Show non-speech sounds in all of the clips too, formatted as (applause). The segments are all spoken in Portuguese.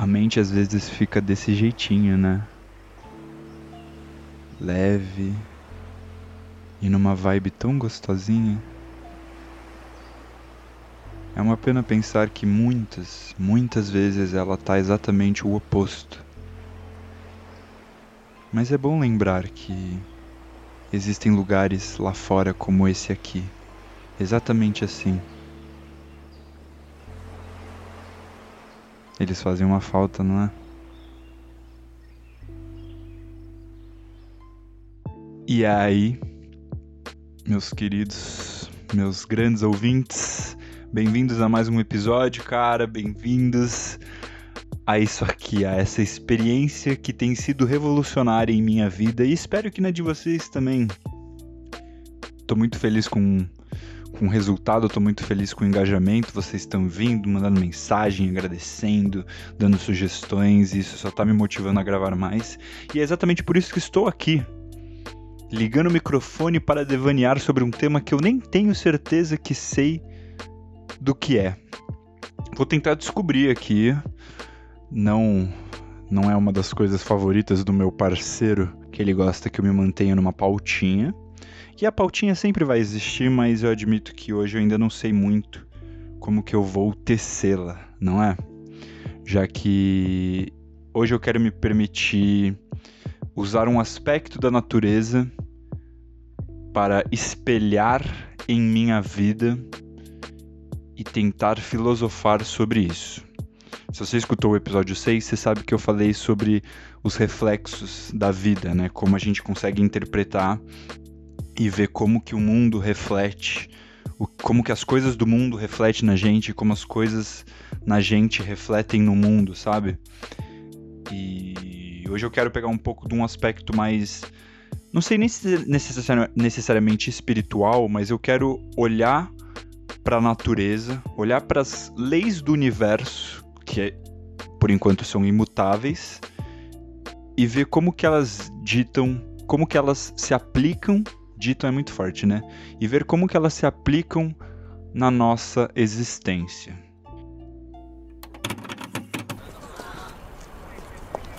A mente às vezes fica desse jeitinho, né? Leve e numa vibe tão gostosinha. É uma pena pensar que muitas, muitas vezes ela tá exatamente o oposto. Mas é bom lembrar que existem lugares lá fora como esse aqui, exatamente assim. Eles fazem uma falta, não é? E aí, meus queridos, meus grandes ouvintes, bem-vindos a mais um episódio, cara, bem-vindos a isso aqui, a essa experiência que tem sido revolucionária em minha vida e espero que na de vocês também. Tô muito feliz com, com o resultado, tô muito feliz com o engajamento, vocês estão vindo, mandando mensagem, agradecendo, dando sugestões, isso só tá me motivando a gravar mais. E é exatamente por isso que estou aqui, ligando o microfone para devanear sobre um tema que eu nem tenho certeza que sei do que é. Vou tentar descobrir aqui não não é uma das coisas favoritas do meu parceiro, que ele gosta que eu me mantenha numa pautinha. E a pautinha sempre vai existir, mas eu admito que hoje eu ainda não sei muito como que eu vou tecê-la, não é? Já que hoje eu quero me permitir usar um aspecto da natureza para espelhar em minha vida e tentar filosofar sobre isso. Se você escutou o episódio 6, você sabe que eu falei sobre os reflexos da vida, né? Como a gente consegue interpretar e ver como que o mundo reflete, como que as coisas do mundo refletem na gente, como as coisas na gente refletem no mundo, sabe? E hoje eu quero pegar um pouco de um aspecto mais não sei nem se necessariamente espiritual, mas eu quero olhar para a natureza, olhar para as leis do universo que por enquanto são imutáveis, e ver como que elas ditam, como que elas se aplicam, ditam é muito forte, né? E ver como que elas se aplicam na nossa existência.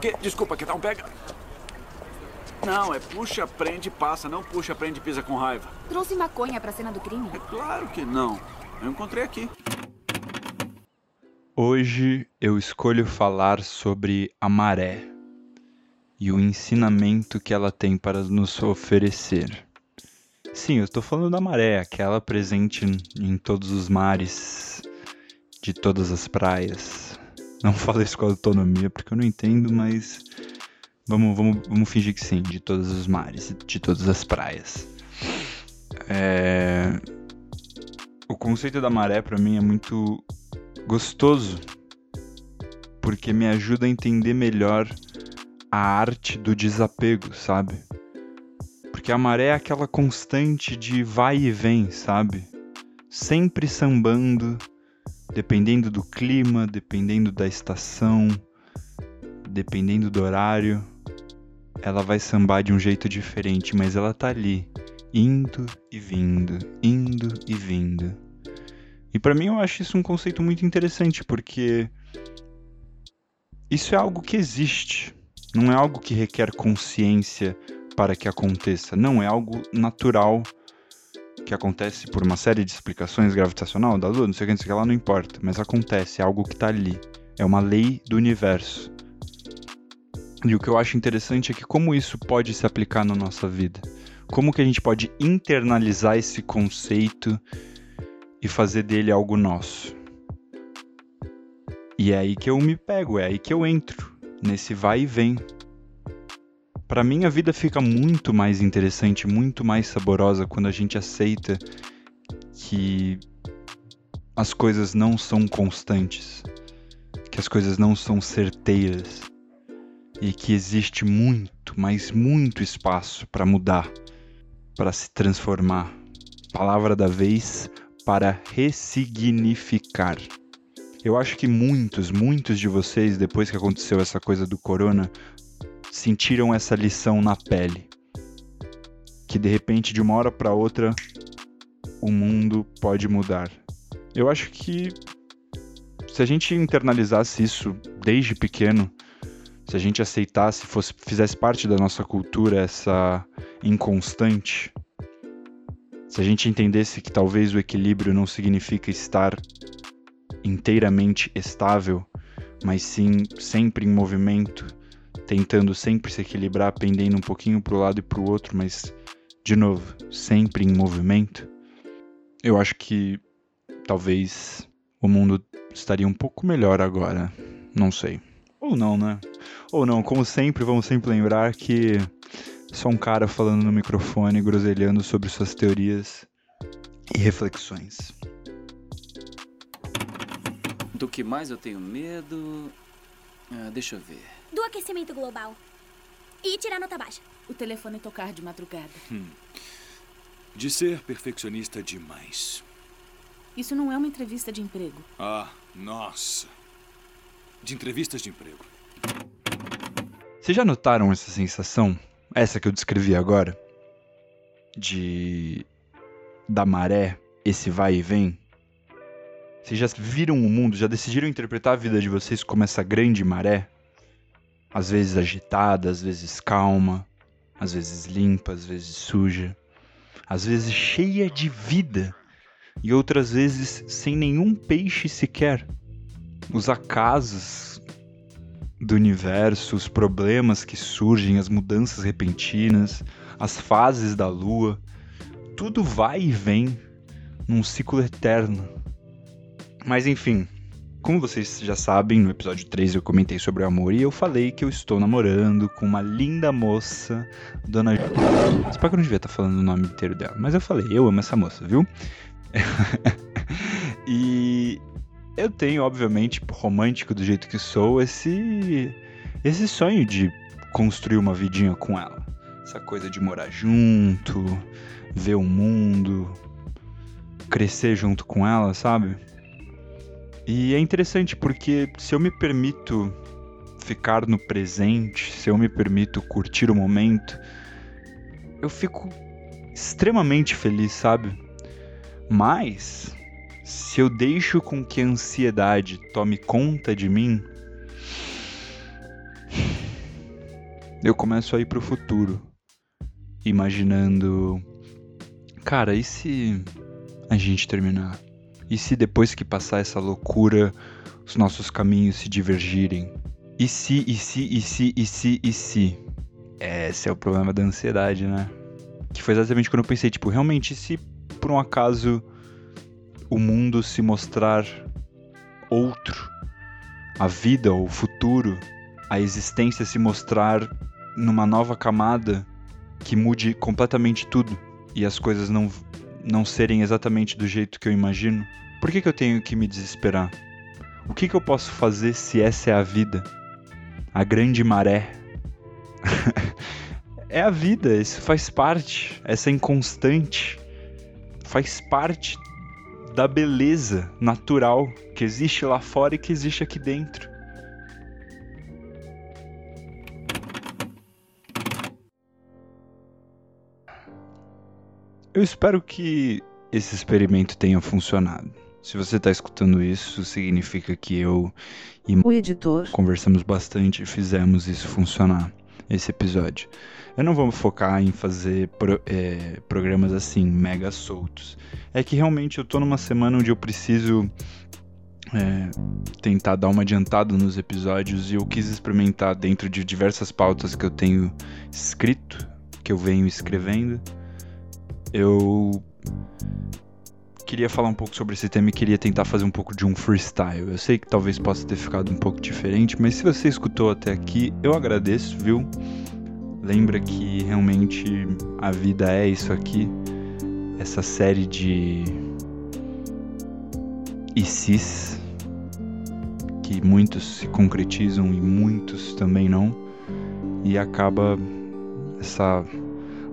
Que? Desculpa, que tal um pega? Não, é puxa, prende, passa, não puxa, prende, pisa com raiva. Trouxe maconha pra cena do crime? É claro que não. Eu encontrei aqui. Hoje eu escolho falar sobre a maré e o ensinamento que ela tem para nos oferecer. Sim, eu estou falando da maré, aquela presente em todos os mares, de todas as praias. Não (laughs) falo isso com autonomia porque eu não entendo, mas vamos, vamos, vamos fingir que sim, de todos os mares, de todas as praias. É... O conceito da maré para mim é muito gostoso, porque me ajuda a entender melhor a arte do desapego, sabe? Porque a maré é aquela constante de vai e vem, sabe? Sempre sambando, dependendo do clima, dependendo da estação, dependendo do horário, ela vai sambar de um jeito diferente, mas ela tá ali, indo e vindo, indo e vindo. E para mim eu acho isso um conceito muito interessante, porque isso é algo que existe, não é algo que requer consciência para que aconteça, não é algo natural que acontece por uma série de explicações gravitacional da Lua, não sei o que, não sei o que lá, não importa, mas acontece, é algo que está ali, é uma lei do universo. E o que eu acho interessante é que como isso pode se aplicar na nossa vida, como que a gente pode internalizar esse conceito e fazer dele algo nosso. E é aí que eu me pego, é aí que eu entro, nesse vai e vem. Para mim a vida fica muito mais interessante, muito mais saborosa quando a gente aceita que as coisas não são constantes, que as coisas não são certeiras e que existe muito, mas muito espaço para mudar, para se transformar. Palavra da vez, para ressignificar. Eu acho que muitos, muitos de vocês, depois que aconteceu essa coisa do corona, sentiram essa lição na pele. Que de repente, de uma hora para outra, o mundo pode mudar. Eu acho que se a gente internalizasse isso desde pequeno, se a gente aceitasse, fosse, fizesse parte da nossa cultura essa inconstante, se a gente entendesse que talvez o equilíbrio não significa estar inteiramente estável, mas sim sempre em movimento, tentando sempre se equilibrar, pendendo um pouquinho para o lado e para o outro, mas de novo, sempre em movimento, eu acho que talvez o mundo estaria um pouco melhor agora. Não sei. Ou não, né? Ou não, como sempre, vamos sempre lembrar que sou um cara falando no microfone, groselhando sobre suas teorias e reflexões. Do que mais eu tenho medo. Ah, deixa eu ver. Do aquecimento global. E tirar nota baixa. O telefone tocar de madrugada. De ser perfeccionista demais. Isso não é uma entrevista de emprego. Ah, nossa. De entrevistas de emprego. Vocês já notaram essa sensação? Essa que eu descrevi agora? De. da maré, esse vai e vem? Vocês já viram o mundo, já decidiram interpretar a vida de vocês como essa grande maré? Às vezes agitada, às vezes calma, às vezes limpa, às vezes suja, às vezes cheia de vida e outras vezes sem nenhum peixe sequer. Os acasos do universo, os problemas que surgem, as mudanças repentinas, as fases da lua, tudo vai e vem num ciclo eterno. Mas enfim, como vocês já sabem, no episódio 3 eu comentei sobre o amor e eu falei que eu estou namorando com uma linda moça, Dona. Espero que eu não devia estar falando o nome inteiro dela, mas eu falei, eu amo essa moça, viu? (laughs) e eu tenho, obviamente, romântico do jeito que sou, esse esse sonho de construir uma vidinha com ela. Essa coisa de morar junto, ver o mundo, crescer junto com ela, sabe? E é interessante porque se eu me permito ficar no presente, se eu me permito curtir o momento, eu fico extremamente feliz, sabe? Mas se eu deixo com que a ansiedade tome conta de mim, eu começo a ir pro futuro, imaginando, cara, e se a gente terminar? E se depois que passar essa loucura, os nossos caminhos se divergirem? E se, e se, e se, e se, e se? Esse é o problema da ansiedade, né? Que foi exatamente quando eu pensei, tipo, realmente, se por um acaso o mundo se mostrar outro, a vida, o futuro, a existência se mostrar numa nova camada que mude completamente tudo e as coisas não, não serem exatamente do jeito que eu imagino, por que, que eu tenho que me desesperar? O que, que eu posso fazer se essa é a vida? A grande maré. (laughs) é a vida, isso faz parte, essa inconstante faz parte da beleza natural que existe lá fora e que existe aqui dentro. Eu espero que esse experimento tenha funcionado. Se você está escutando isso, significa que eu e O editor. conversamos bastante e fizemos isso funcionar, esse episódio. Eu não vou focar em fazer pro- é, programas assim, mega soltos. É que realmente eu tô numa semana onde eu preciso é, tentar dar uma adiantada nos episódios e eu quis experimentar dentro de diversas pautas que eu tenho escrito, que eu venho escrevendo. Eu queria falar um pouco sobre esse tema e queria tentar fazer um pouco de um freestyle. Eu sei que talvez possa ter ficado um pouco diferente, mas se você escutou até aqui, eu agradeço, viu? Lembra que realmente a vida é isso aqui, essa série de ICs que muitos se concretizam e muitos também não, e acaba essa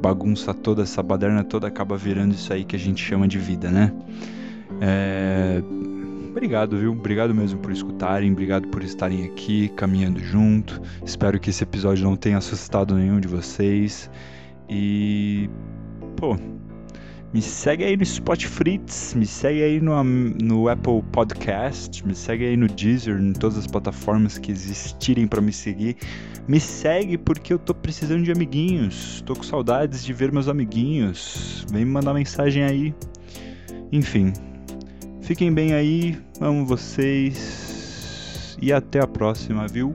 bagunça toda, essa baderna toda acaba virando isso aí que a gente chama de vida, né? É... Obrigado, viu? Obrigado mesmo por escutarem, obrigado por estarem aqui caminhando junto. Espero que esse episódio não tenha assustado nenhum de vocês. E. Pô, Me segue aí no Spotify, me segue aí no, no Apple Podcast, me segue aí no Deezer, em todas as plataformas que existirem para me seguir. Me segue porque eu tô precisando de amiguinhos, tô com saudades de ver meus amiguinhos. Vem me mandar mensagem aí. Enfim, fiquem bem aí, amo vocês e até a próxima, viu?